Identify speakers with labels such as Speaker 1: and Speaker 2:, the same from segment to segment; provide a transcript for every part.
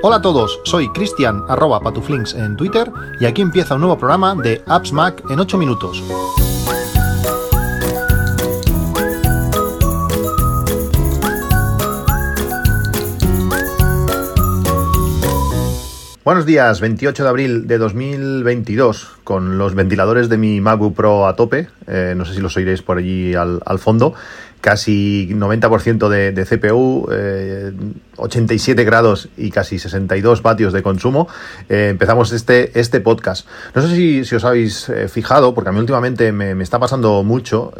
Speaker 1: Hola a todos, soy Cristian arroba patuflinks en Twitter y aquí empieza un nuevo programa de Apps Mac en 8 minutos. Buenos días, 28 de abril de 2022, con los ventiladores de mi MacBook Pro a tope, eh, no sé si los oiréis por allí al, fondo, casi 90% de, CPU, 87 eh, grados y casi 62 vatios de consumo. Eh, empezamos este, este podcast. No sé si, os habéis fijado, porque a mí últimamente me, me está pasando mucho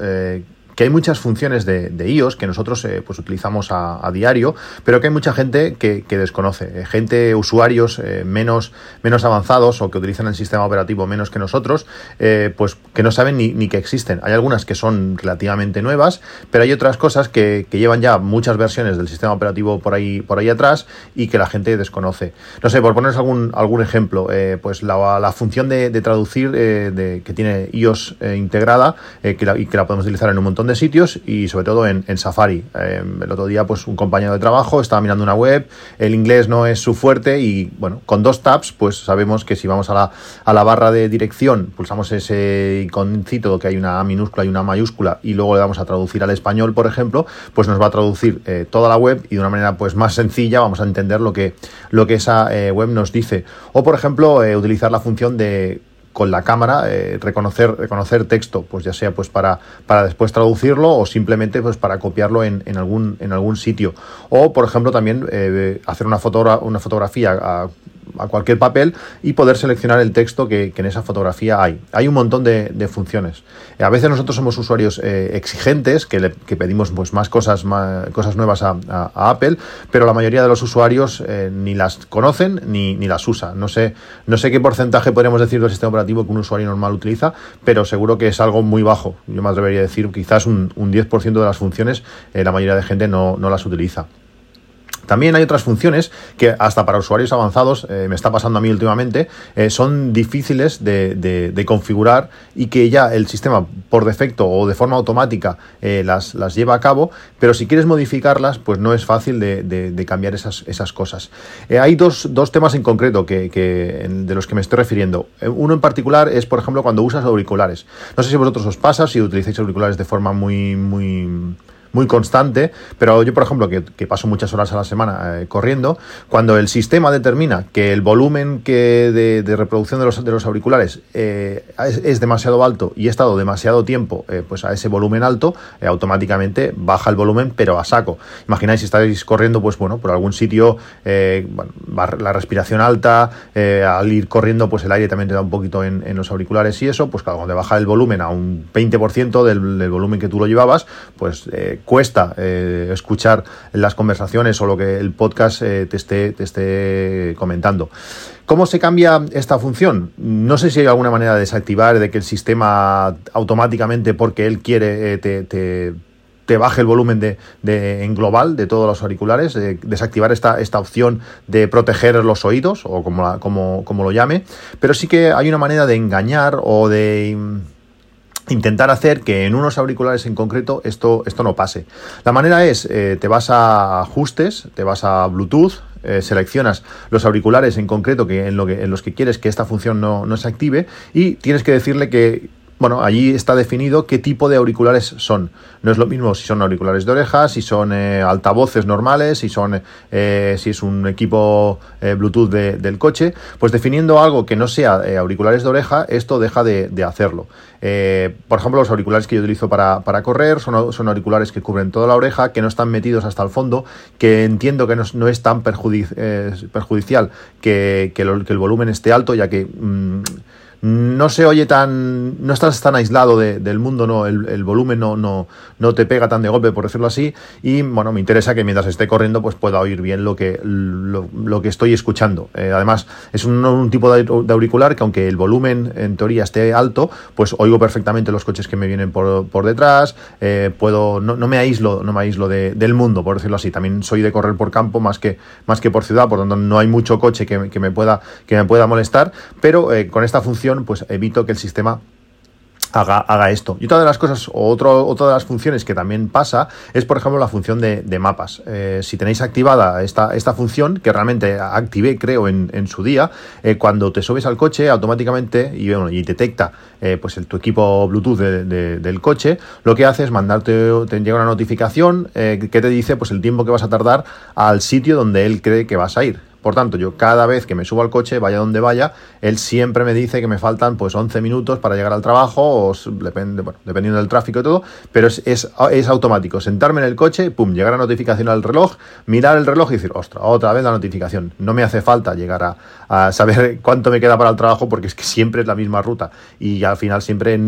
Speaker 1: que hay muchas funciones de, iOS que nosotros eh, pues utilizamos a, diario, pero que hay mucha gente que, desconoce. Eh, gente, usuarios eh, menos, menos avanzados o que utilizan el sistema operativo menos que nosotros, pues que no saben ni, que existen. Hay algunas que son relativamente nuevas, pero hay otras cosas que, llevan ya muchas versiones del sistema operativo por ahí, por ahí atrás y que la gente desconoce. No sé, por poneros algún, algún ejemplo, pues la, función de, traducir de, que tiene iOS integrada y que la podemos utilizar en un montón de sitios y sobre todo en, Safari. Eh, el otro día, pues un compañero de trabajo estaba mirando una web, el inglés no es su fuerte y bueno, con dos tabs, pues sabemos que si vamos a la, a la barra de dirección, pulsamos ese iconcito que hay una minúscula y una mayúscula y luego le damos a traducir al español, por ejemplo, pues nos va a traducir eh, toda la web y de una manera pues más sencilla vamos a entender lo que, lo que esa eh, web nos dice. O por ejemplo, utilizar la función de con la cámara eh, reconocer, reconocer texto, pues ya sea pues para, para después traducirlo o simplemente pues para copiarlo en, en algún, en algún sitio. O, por ejemplo, también eh, hacer una, foto, una fotografía a cualquier papel y poder seleccionar el texto que, en esa fotografía hay. Hay un montón de, funciones. Eh, a veces nosotros somos usuarios eh, exigentes, que, le, pedimos pues, más cosas, más, cosas nuevas a, Apple, pero la mayoría de los usuarios eh, ni las conocen ni, las usa. No sé, no sé qué porcentaje podríamos decir del sistema operativo que un usuario normal utiliza, pero seguro que es algo muy bajo. Yo más debería decir quizás un, un 10% de las funciones la mayoría de gente no, no las utiliza. También hay otras funciones que hasta para usuarios avanzados, eh, me está pasando a mí últimamente, eh, son difíciles de, configurar y que ya el sistema por defecto o de forma automática eh, las, las, lleva a cabo, pero si quieres modificarlas, pues no es fácil de, cambiar esas, esas cosas. hay dos, temas en concreto que, de los que me estoy refiriendo. Uno en particular es, por ejemplo, cuando usas auriculares. No sé si vosotros os pasa, si utilizáis auriculares de forma muy, muy muy constante, pero yo, por ejemplo, que, paso muchas horas a la semana eh, corriendo, cuando el sistema determina que el volumen que de, reproducción de los, de los auriculares eh, es, demasiado alto y he estado demasiado tiempo eh, pues a ese volumen alto, automáticamente baja el volumen, pero a saco. Imagináis si estáis corriendo, pues bueno, por algún sitio, la respiración alta, al ir corriendo, pues el aire también te da un poquito en, los auriculares y eso, pues claro, cuando baja el volumen a un 20% del, del volumen que tú lo llevabas, pues cuesta eh, escuchar las conversaciones o lo que el podcast eh, te, esté, te esté comentando. ¿Cómo se cambia esta función? No sé si hay alguna manera de desactivar, de que el sistema automáticamente, porque él quiere, eh, te, te, baje el volumen de, en global de todos los auriculares, desactivar esta, esta opción de proteger los oídos o como, como, como lo llame, pero sí que hay una manera de engañar o de intentar hacer que en unos auriculares en concreto esto, esto no pase. La manera es, eh, te vas a ajustes, te vas a Bluetooth, eh, seleccionas los auriculares en concreto que en, lo que, en los que quieres que esta función no, no se active y tienes que decirle que bueno, allí está definido qué tipo de auriculares son. No es lo mismo si son auriculares de orejas, si son eh, altavoces normales, si son eh, si es un equipo eh, Bluetooth del coche. Pues definiendo algo que no sea auriculares de oreja, esto deja de, hacerlo. por ejemplo, los auriculares que yo utilizo para, correr son, son, auriculares que cubren toda la oreja, que no están metidos hasta el fondo, que entiendo que no, es tan perjudicial que, el volumen esté alto, ya que... Mm, no se oye tan, no estás tan aislado del mundo, no, el, volumen no, no, no, te pega tan de golpe, por decirlo así, y bueno, me interesa que mientras esté corriendo, pues pueda oír bien lo que, lo, que estoy escuchando. Eh, además, es un, tipo de, auricular que aunque el volumen en teoría esté alto, pues oigo perfectamente los coches que me vienen por, por detrás, eh, puedo, no, no, me aíslo, no me aíslo del mundo, por decirlo así. También soy de correr por campo más que, más que por ciudad, por lo tanto no hay mucho coche que, me, pueda, que me pueda molestar, pero eh, con esta función pues evito que el sistema haga, esto. Y otra de las cosas, o otra de las funciones que también pasa es, por ejemplo, la función de, mapas. Eh, si tenéis activada esta, esta función, que realmente activé, creo, en, su día, eh, cuando te subes al coche, automáticamente, y, y detecta eh, pues el, tu equipo Bluetooth del coche, lo que hace es mandarte, te llega una notificación que te dice pues el tiempo que vas a tardar al sitio donde él cree que vas a ir. Por tanto, yo cada vez que me subo al coche, vaya donde vaya, él siempre me dice que me faltan pues 11 minutos para llegar al trabajo, o depende, bueno, dependiendo del tráfico y todo, pero es, es, automático. Sentarme en el coche, pum, llegar la notificación al reloj, mirar el reloj y decir, ostras, otra vez la notificación. No me hace falta llegar a, saber cuánto me queda para el trabajo porque es que siempre es la misma ruta y al final siempre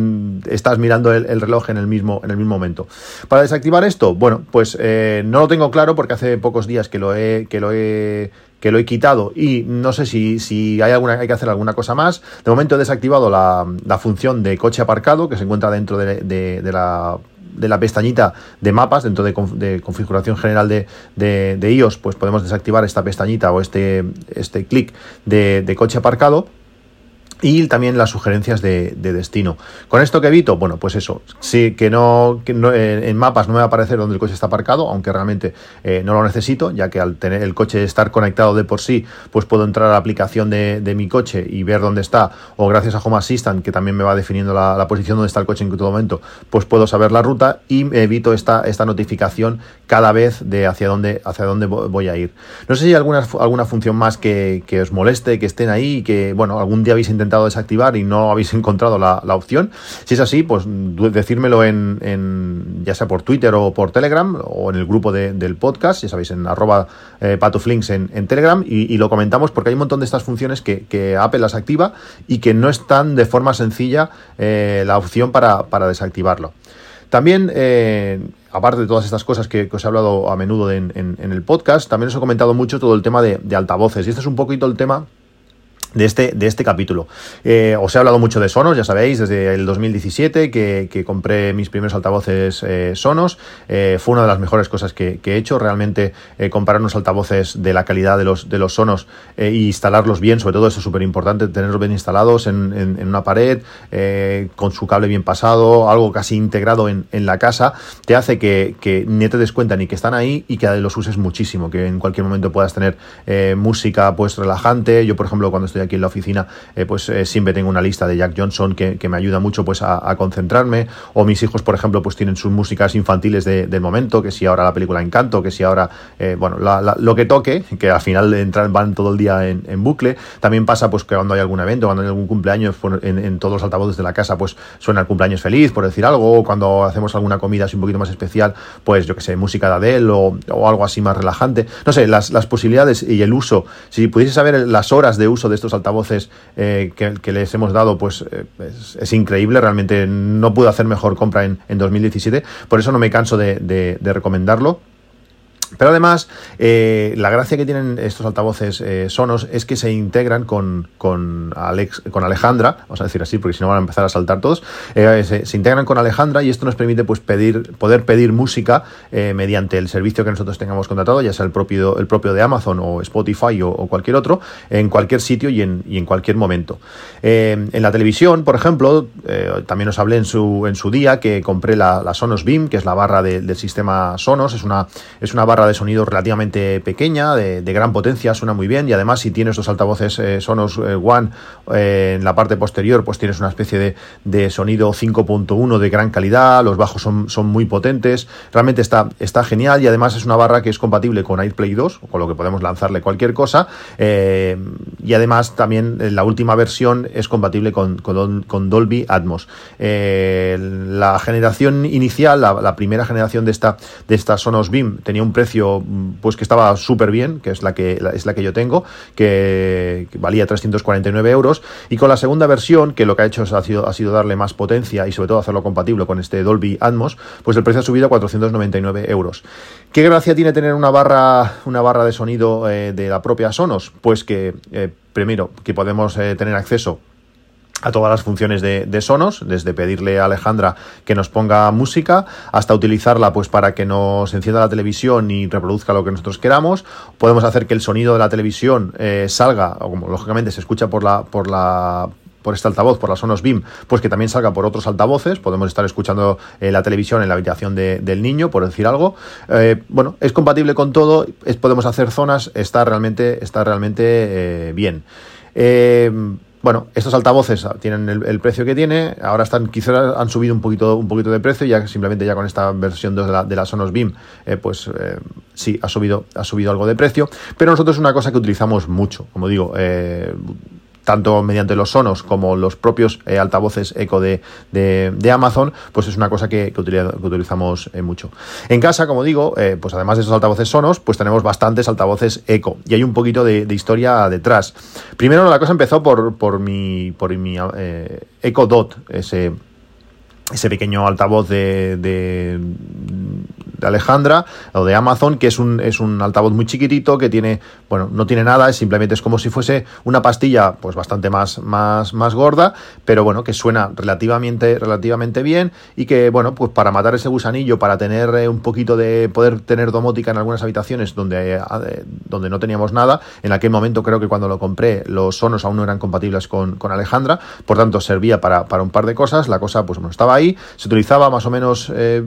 Speaker 1: estás mirando el, reloj en el, mismo, en el mismo momento. Para desactivar esto, bueno, pues eh, no lo tengo claro porque hace pocos días que lo he, que lo he que lo he quitado y no sé si, si hay, alguna, hay que hacer alguna cosa más. De momento he desactivado la, la función de coche aparcado que se encuentra dentro de, de, la de la pestañita de mapas dentro de, de configuración general de, de, iOS, pues podemos desactivar esta pestañita o este, este clic de, de coche aparcado y también las sugerencias de, destino. ¿Con esto que evito? Bueno, pues eso, sí que no, eh, en mapas no me va a aparecer donde el coche está aparcado, aunque realmente eh, no lo necesito, ya que al tener el coche estar conectado de por sí, pues puedo entrar a la aplicación de, mi coche y ver dónde está, o gracias a Home Assistant, que también me va definiendo la, posición donde está el coche en todo momento, pues puedo saber la ruta y evito esta, esta notificación cada vez de hacia dónde, hacia dónde voy a ir. No sé si hay alguna, alguna función más que, que os moleste, que estén ahí que, bueno, algún día habéis intentado desactivar y no habéis encontrado la, opción. Si es así, pues decírmelo en, ya sea por Twitter o por Telegram o en el grupo del podcast, ya sabéis, en arroba eh, patoflinks en, Telegram y, lo comentamos porque hay un montón de estas funciones que, Apple las activa y que no están de forma sencilla eh, la opción para, desactivarlo. También, eh, aparte de todas estas cosas que, os he hablado a menudo en, el podcast, también os he comentado mucho todo el tema de, de altavoces. Y este es un poquito el tema de este, de este capítulo. Eh, os he hablado mucho de Sonos, ya sabéis, desde el 2017 que, que compré mis primeros altavoces eh, Sonos. Eh, fue una de las mejores cosas que, he hecho, realmente comprar unos altavoces de la calidad de los, de los Sonos e instalarlos bien, sobre todo eso es súper importante, tenerlos bien instalados en, en, una pared, con su cable bien pasado, algo casi integrado en, en la casa, te hace que, que, ni te des cuenta ni que están ahí y que los uses muchísimo, que en cualquier momento puedas tener música pues relajante. Yo, por ejemplo, cuando estoy aquí en la oficina, eh, pues eh, siempre tengo una lista de Jack Johnson que, me ayuda mucho pues a, concentrarme. O mis hijos, por ejemplo, pues tienen sus músicas infantiles del momento, que si ahora la película Encanto, que si ahora, eh, bueno, lo que toque, que al final entran, van todo el día en, bucle. También pasa pues que cuando hay algún evento, cuando hay algún cumpleaños, pues, en, todos los altavoces de la casa, pues suena el cumpleaños feliz, por decir algo, o cuando hacemos alguna comida así un poquito más especial, pues yo que sé, música de Adele o, algo así más relajante. No sé, las posibilidades y el uso, si pudiese saber las horas de uso de estos altavoces eh, que, les hemos dado, pues eh, es, increíble. Realmente no pude hacer mejor compra en, en 2017. Por eso no me canso de recomendarlo. Pero además, eh, la gracia que tienen estos altavoces eh, Sonos es que se integran con, con, Alex, con Alejandra, vamos a decir así, porque si no van a empezar a saltar todos, eh, se, integran con Alejandra y esto nos permite pues, pedir, poder pedir música mediante el servicio que nosotros tengamos contratado, ya sea el propio, el propio de Amazon o Spotify o, cualquier otro, en cualquier sitio y en, y en cualquier momento. en la televisión, por ejemplo, también os hablé en su, en su día que compré la, Sonos Beam, que es la barra del sistema Sonos, es una, es una barra de sonido relativamente pequeña, de, gran potencia, suena muy bien y además si tienes los altavoces eh, Sonos eh, One eh, en la parte posterior, pues tienes una especie de, sonido 5.1 de gran calidad, los bajos son, son, muy potentes, realmente está, está genial y además es una barra que es compatible con AirPlay 2, con lo que podemos lanzarle cualquier cosa y además también la última versión es compatible con, con, Dolby Atmos. la generación inicial, la, la, primera generación de esta, de esta Sonos Beam tenía un precio pues que estaba súper bien, que es la que, es la que yo tengo, que, valía 349 euros, y con la segunda versión, que lo que ha hecho ha sido, ha sido darle más potencia y sobre todo hacerlo compatible con este Dolby Atmos, pues el precio ha subido a 499 euros. ¿Qué gracia tiene tener una barra, una barra de sonido eh, de la propia Sonos? Pues que, eh, primero, que podemos eh, tener acceso a todas las funciones de, Sonos, desde pedirle a Alejandra que nos ponga música hasta utilizarla pues para que nos encienda la televisión y reproduzca lo que nosotros queramos. Podemos hacer que el sonido de la televisión eh, salga, o como lógicamente se escucha por la, por la por este altavoz, por las Sonos Beam, pues que también salga por otros altavoces. Podemos estar escuchando eh, la televisión en la habitación del niño, por decir algo. Eh, bueno, es compatible con todo, podemos hacer zonas, está realmente, está realmente eh, bien. Bueno, estos altavoces tienen el, precio que tiene, ahora están, quizás han subido un poquito, un poquito de precio, ya simplemente ya con esta versión de la, de la Sonos Beam, pues sí, ha subido, ha subido algo de precio, pero nosotros es una cosa que utilizamos mucho, como digo, tanto mediante los sonos como los propios eh, altavoces eco de, Amazon, pues es una cosa que, utilizamos eh, mucho. En casa, como digo, eh, pues además de esos altavoces sonos, pues tenemos bastantes altavoces eco y hay un poquito de, historia detrás. Primero la cosa empezó por, por mi, por mi Echo Dot, ese, ese pequeño altavoz de Alejandra o de Amazon, que es un, es un altavoz muy chiquitito que tiene, bueno, no tiene nada, simplemente es como si fuese una pastilla pues bastante más, más, más gorda, pero bueno, que suena relativamente, relativamente bien y que, bueno, pues para matar ese gusanillo, para tener eh, un poquito de, poder tener domótica en algunas habitaciones donde, eh, donde no teníamos nada, en aquel momento creo que cuando lo compré los sonos aún no eran compatibles con, con Alejandra, por tanto servía para, para un par de cosas, la cosa pues bueno, estaba ahí, se utilizaba más o menos... Eh,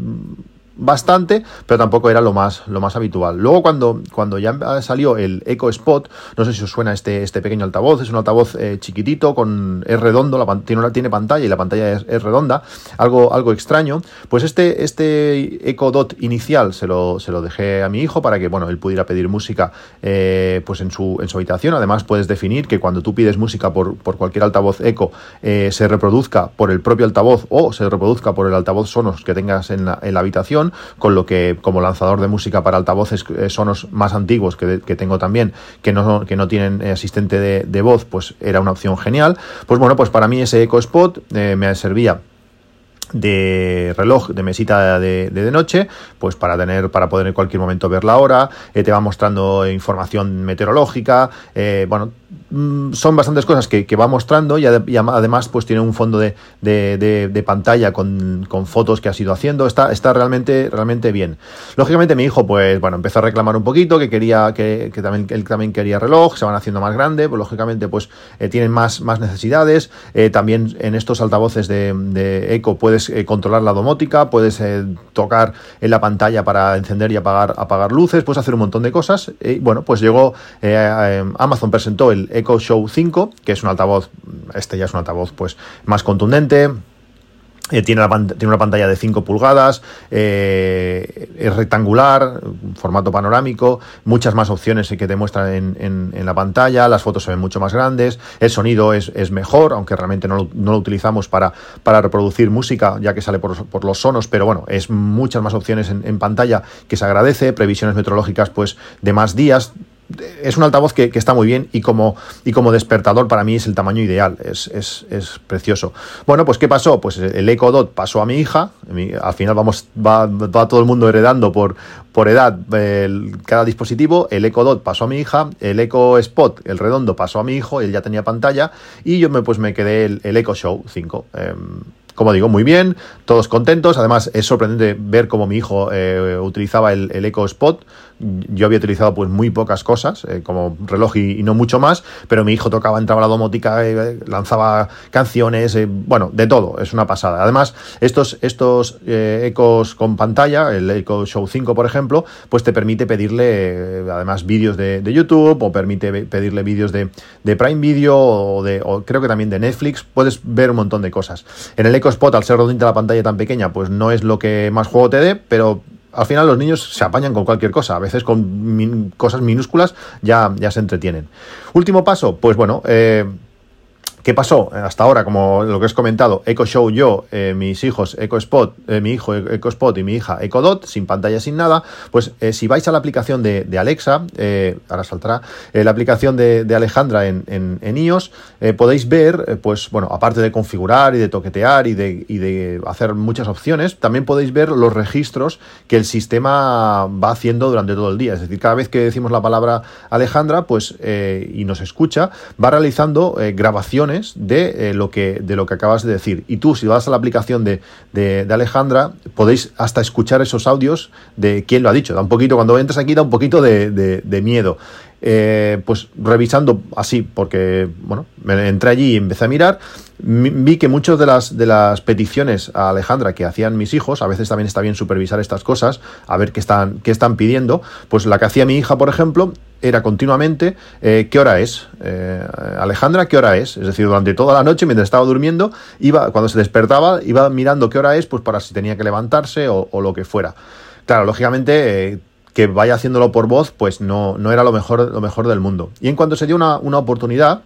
Speaker 1: bastante, pero tampoco era lo más, lo más habitual. Luego cuando, cuando ya salió el Echo Spot, no sé si os suena este, este pequeño altavoz, es un altavoz eh, chiquitito, con, es redondo, la, tiene, tiene pantalla y la pantalla es, redonda, algo, algo extraño. Pues este, este Echo Dot inicial se lo, se lo dejé a mi hijo para que bueno, él pudiera pedir música eh, pues en, su, en su habitación. Además puedes definir que cuando tú pides música por, por cualquier altavoz Echo eh, se reproduzca por el propio altavoz o se reproduzca por el altavoz Sonos que tengas en la, en la habitación con lo que como lanzador de música para altavoces eh, sonos más antiguos que, tengo también, que no, que no tienen eh, asistente de, voz, pues era una opción genial. Pues bueno, pues para mí ese Eco Spot eh, me servía de reloj de mesita de, de, noche, pues para tener, para poder en cualquier momento ver la hora, te va mostrando información meteorológica, bueno, Mm, son bastantes cosas que, va mostrando y, además pues tiene un fondo de, de, pantalla con, fotos que ha ido haciendo. Está, está realmente, realmente bien. Lógicamente mi hijo pues bueno empezó a reclamar un poquito que quería que, también él también quería reloj, se van haciendo más grande, pues lógicamente pues eh, tienen más, más necesidades. Eh, también en estos altavoces de, eco puedes eh, controlar la domótica, puedes tocar en la pantalla para encender y apagar, apagar luces, puedes hacer un montón de cosas. Y bueno, pues llegó Amazon presentó el Echo Show 5, que es un altavoz, este ya es un altavoz pues más contundente, eh, tiene, tiene, una pantalla de 5 pulgadas, eh, es rectangular, formato panorámico, muchas más opciones que te muestran en, la pantalla, las fotos se ven mucho más grandes, el sonido es, mejor, aunque realmente no lo, utilizamos para, para, reproducir música, ya que sale por, por, los sonos, pero bueno, es muchas más opciones en, en, pantalla que se agradece, previsiones meteorológicas pues de más días, es un altavoz que, está muy bien y como, y como despertador para mí es el tamaño ideal, es, precioso. Bueno, pues ¿qué pasó? Pues el Echo Dot pasó a mi hija, al final vamos, va, todo el mundo heredando por, por edad cada dispositivo, el Echo Dot pasó a mi hija, el Echo Spot, el redondo, pasó a mi hijo, él ya tenía pantalla y yo me, pues me quedé el, el Echo Show 5 como digo, muy bien, todos contentos. Además, es sorprendente ver cómo mi hijo eh, utilizaba el, el, Echo Spot. Yo había utilizado pues muy pocas cosas, eh, como reloj y, no mucho más, pero mi hijo tocaba, entraba la domótica, eh, lanzaba canciones, bueno, de todo, es una pasada. Además, estos, estos ecos con pantalla, el Echo Show 5, por ejemplo, pues te permite pedirle además vídeos de, YouTube o permite pedirle vídeos de, de, Prime Video o, de, o creo que también de Netflix. Puedes ver un montón de cosas. En el Spot, al ser rodinte la pantalla tan pequeña, pues no es lo que más juego te dé, pero al final los niños se apañan con cualquier cosa, a veces con cosas minúsculas ya, ya se entretienen. Último paso, pues bueno, eh, ¿Qué pasó hasta ahora? Como lo que has comentado, Echo Show yo, eh, mis hijos Echo Spot, eh, mi hijo Echo Spot y mi hija Echo Dot, sin pantalla, sin nada, pues eh, si vais a la aplicación de, Alexa, ahora saltará, la aplicación de, Alejandra en, en, iOS, podéis ver, pues bueno, aparte de configurar y de toquetear y de, y de hacer muchas opciones, también podéis ver los registros que el sistema va haciendo durante todo el día. Es decir, cada vez que decimos la palabra Alejandra, pues y nos escucha, va realizando grabaciones de, eh, lo que, de lo que acabas de decir. Y tú, si vas a la aplicación de, de, Alejandra, podéis hasta escuchar esos audios de quién lo ha dicho. Da un poquito, cuando entras aquí, da un poquito de, de miedo. eh, pues revisando así, porque bueno, me entré allí y empecé a mirar, vi que muchas de las, de las peticiones a Alejandra que hacían mis hijos, a veces también está bien supervisar estas cosas, a ver qué están, qué están pidiendo, pues la que hacía mi hija, por ejemplo, era continuamente eh, qué hora es, eh, Alejandra, qué hora es, es decir, durante toda la noche mientras estaba durmiendo, iba, cuando se despertaba, iba mirando qué hora es, pues para si tenía que levantarse o, lo que fuera. Claro, lógicamente... Eh, que vaya haciéndolo por voz, pues no, no era lo mejor, lo mejor del mundo. Y en cuanto se dio una, una oportunidad,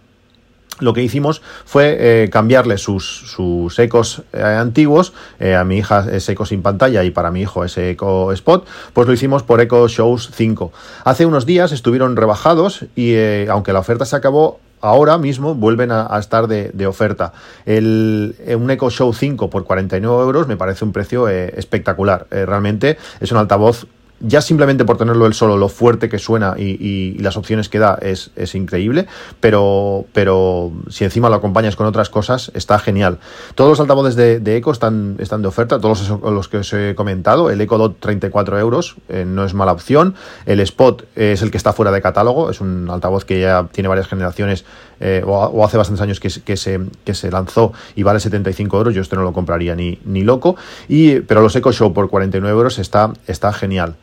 Speaker 1: lo que hicimos fue eh, cambiarle sus, sus ecos eh, antiguos, eh, a mi hija es eco sin pantalla y para mi hijo es eco spot, pues lo hicimos por Eco Shows 5. Hace unos días estuvieron rebajados y aunque la oferta se acabó, ahora mismo vuelven a, estar de, oferta. El, un Echo Show 5 por 49 euros me parece un precio espectacular. realmente es un altavoz ya simplemente por tenerlo él solo, lo fuerte que suena y, las opciones que da es, increíble, pero, pero si encima lo acompañas con otras cosas, está genial. Todos los altavoces de, de Eco están, están de oferta, todos los, que os he comentado. El Eco Dot 34 euros eh, no es mala opción. El Spot es el que está fuera de catálogo, es un altavoz que ya tiene varias generaciones eh, o, hace bastantes años que, que, se, que se lanzó y vale 75 euros. Yo este no lo compraría ni, ni loco. Y, pero los Eco Show por 49 euros está, está genial.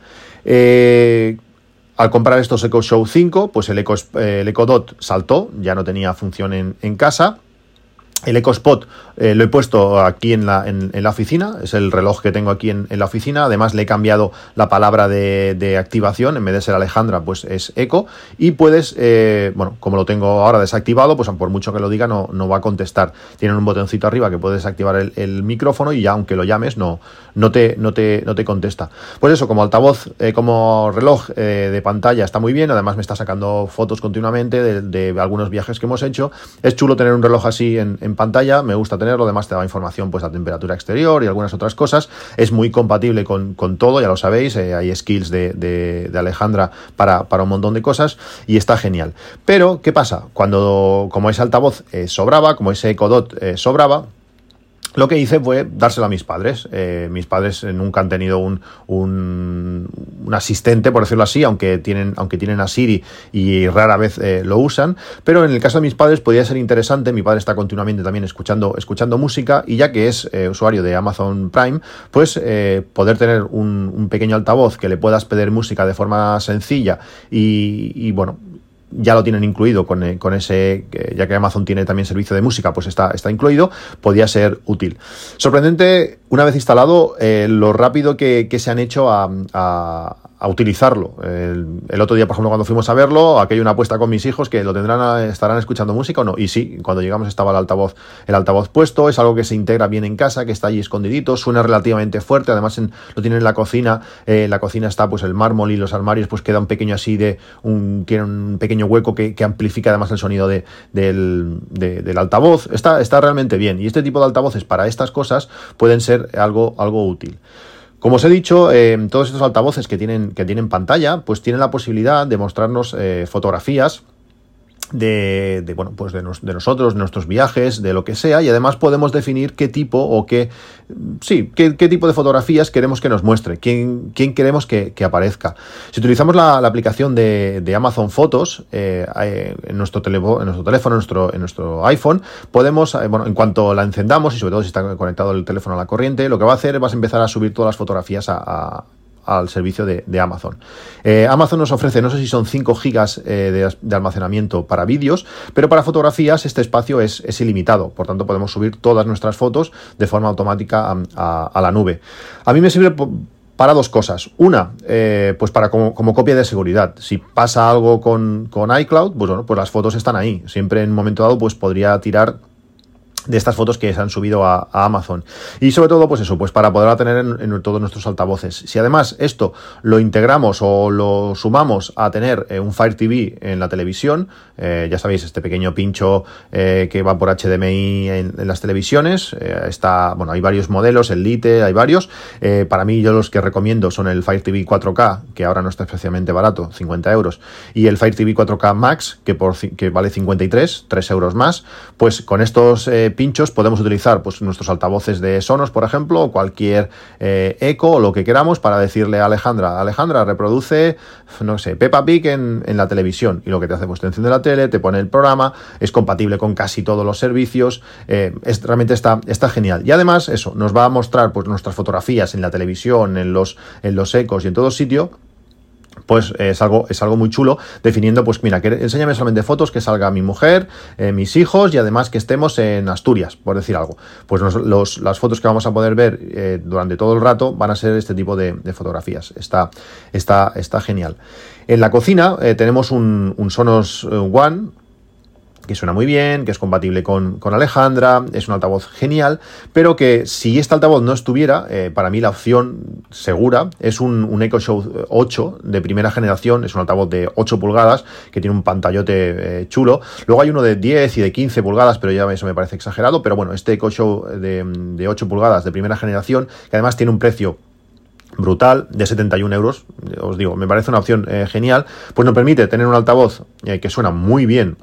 Speaker 1: Eh, al comprar estos Echo Show 5, pues el Echo, el Dot saltó, ya no tenía función en casa el EcoSpot eh, lo he puesto aquí en la, en, la, oficina, es el reloj que tengo aquí en, la oficina. Además, le he cambiado la palabra de, activación, en vez de ser Alejandra, pues es Eco. Y puedes, eh, bueno, como lo tengo ahora desactivado, pues por mucho que lo diga, no, no va a contestar. Tienen un botoncito arriba que puedes activar el, micrófono y ya, aunque lo llames, no, no, te, no, te, no te contesta. Pues eso, como altavoz, eh, como reloj de pantalla está muy bien. Además, me está sacando fotos continuamente de, algunos viajes que hemos hecho. Es chulo tener un reloj así en pantalla, me gusta tenerlo, además te da información pues a temperatura exterior y algunas otras cosas, es muy compatible con, todo, ya lo sabéis, eh, hay skills de, Alejandra para, para, un montón de cosas y está genial. Pero, ¿qué pasa? Cuando, como ese altavoz eh, sobraba, como ese Ecodot eh, sobraba, lo que hice fue dárselo a mis padres. Eh, mis padres nunca han tenido un, un, asistente, por decirlo así, aunque tienen, aunque tienen a Siri y rara vez eh, lo usan. Pero en el caso de mis padres podría ser interesante. Mi padre está continuamente también escuchando, escuchando música y ya que es eh, usuario de Amazon Prime, pues poder tener un, un, pequeño altavoz que le puedas pedir música de forma sencilla y, y bueno, ya lo tienen incluido con, eh, con, ese, ya que Amazon tiene también servicio de música, pues está, está incluido, podía ser útil. Sorprendente, una vez instalado, eh, lo rápido que, que, se han hecho a, a utilizarlo. El, otro día, por ejemplo, cuando fuimos a verlo, aquí hay una apuesta con mis hijos que lo tendrán, estarán escuchando música o no. Y sí, cuando llegamos estaba el altavoz, el altavoz puesto, es algo que se integra bien en casa, que está allí escondidito, suena relativamente fuerte, además lo tienen en la cocina, eh, la cocina está pues el mármol y los armarios, pues queda un pequeño así de un, tiene un pequeño hueco que, amplifica además el sonido de, del, del, altavoz. Está, está realmente bien. Y este tipo de altavoces para estas cosas pueden ser algo, algo útil. Como os he dicho, eh, todos estos altavoces que tienen, que tienen pantalla, pues tienen la posibilidad de mostrarnos eh, fotografías de, bueno, pues de, nosotros, de nuestros viajes, de lo que sea, y además podemos definir qué tipo o qué, sí, qué, tipo de fotografías queremos que nos muestre, quién, quién queremos que, aparezca. Si utilizamos la, aplicación de, Amazon Fotos eh, eh, en, nuestro en nuestro teléfono, en nuestro, iPhone, podemos, eh, bueno, en cuanto la encendamos y sobre todo si está conectado el teléfono a la corriente, lo que va a hacer es empezar a subir todas las fotografías a al servicio de, Amazon. Eh, Amazon nos ofrece, no sé si son 5 gigas eh, de, almacenamiento para vídeos, pero para fotografías este espacio es, ilimitado, por tanto podemos subir todas nuestras fotos de forma automática a, la nube. A mí me sirve para dos cosas. Una, eh, pues para como, copia de seguridad. Si pasa algo con, iCloud, pues bueno, pues las fotos están ahí. Siempre en un momento dado, pues podría tirar de estas fotos que se han subido a, Amazon. Y sobre todo, pues eso, pues para poderla tener en, todos nuestros altavoces. Si además esto lo integramos o lo sumamos a tener eh, un Fire TV en la televisión, eh, ya sabéis, este pequeño pincho eh, que va por HDMI en, las televisiones, está, bueno, hay varios modelos, el Lite, hay varios. para mí, yo los que recomiendo son el Fire TV 4K, que ahora no está especialmente barato, 50 euros, y el Fire TV 4K Max, que, por, que vale 53, 3 euros más. Pues con estos pinchos podemos utilizar pues, nuestros altavoces de Sonos, por ejemplo, o cualquier eco o lo que queramos para decirle a Alejandra, Alejandra, reproduce, no sé, Peppa Pig en, en la televisión. Y lo que te hace, pues te enciende la tele, te pone el programa, es compatible con casi todos los servicios, es, realmente está, está genial. Y además, eso, nos va a mostrar pues, nuestras fotografías en la televisión, en los, en los ecos y en todo sitio pues es algo, es algo muy chulo, definiendo, pues mira, que enséñame solamente fotos que salga mi mujer, eh, mis hijos y además que estemos en Asturias, por decir algo. Pues las fotos que vamos a poder ver eh, durante todo el rato van a ser este tipo de, fotografías. Está, está, está genial. En la cocina eh, tenemos un, un Sonos One que suena muy bien, que es compatible con, Alejandra, es un altavoz genial, pero que si este altavoz no estuviera, eh, para mí la opción segura es un, un Echo Show 8 de primera generación, es un altavoz de 8 pulgadas, que tiene un pantallote eh, chulo. Luego hay uno de 10 y de 15 pulgadas, pero ya eso me parece exagerado, pero bueno, este Echo Show de, de 8 pulgadas de primera generación, que además tiene un precio brutal de 71 euros, os digo, me parece una opción eh, genial, pues nos permite tener un altavoz que suena muy bien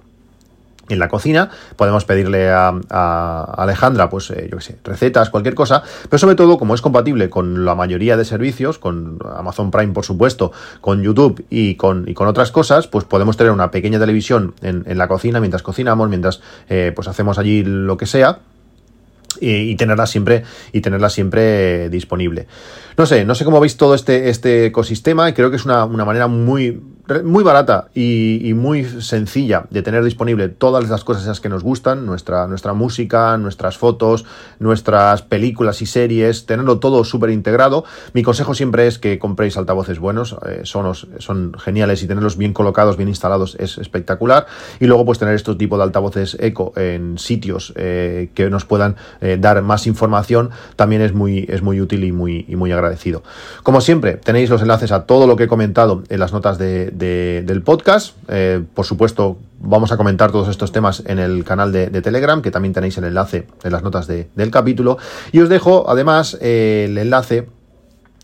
Speaker 1: en la cocina, podemos pedirle a, Alejandra, pues eh, yo qué sé, recetas, cualquier cosa, pero sobre todo, como es compatible con la mayoría de servicios, con Amazon Prime, por supuesto, con YouTube y con, y con otras cosas, pues podemos tener una pequeña televisión en, la cocina mientras cocinamos, mientras eh, pues hacemos allí lo que sea. Y, tenerla siempre y tenerla siempre disponible. No sé, no sé cómo veis todo este, este ecosistema y creo que es una, una manera muy muy barata y, muy sencilla de tener disponible todas las cosas que nos gustan, nuestra, nuestra música, nuestras fotos, nuestras películas y series, tenerlo todo súper integrado. Mi consejo siempre es que compréis altavoces buenos, eh, son, geniales y tenerlos bien colocados, bien instalados es espectacular. Y luego pues tener este tipo de altavoces eco en sitios eh, que nos puedan eh, dar más información también es muy, es muy útil y muy, y muy agradecido. Como siempre, tenéis los enlaces a todo lo que he comentado en las notas de del podcast. Eh, por supuesto, vamos a comentar todos estos temas en el canal de, Telegram, que también tenéis el enlace en las notas del capítulo. Y os dejo además eh, el enlace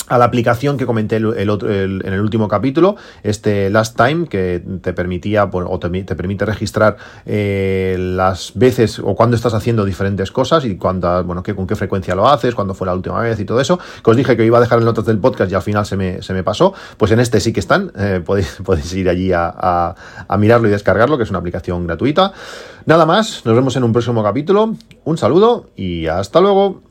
Speaker 1: a la aplicación que comenté en el último capítulo, este Last Time, que te permitía o te, permite registrar eh, las veces o cuando estás haciendo diferentes cosas y cuánta, bueno, que, con qué frecuencia lo haces, cuándo fue la última vez y todo eso, que os dije que iba a dejar en notas del podcast y al final se me, se me pasó, pues en este sí que están, eh, podéis, podéis ir allí a mirarlo y descargarlo, que es una aplicación gratuita. Nada más, nos vemos en un próximo capítulo, un saludo y hasta luego.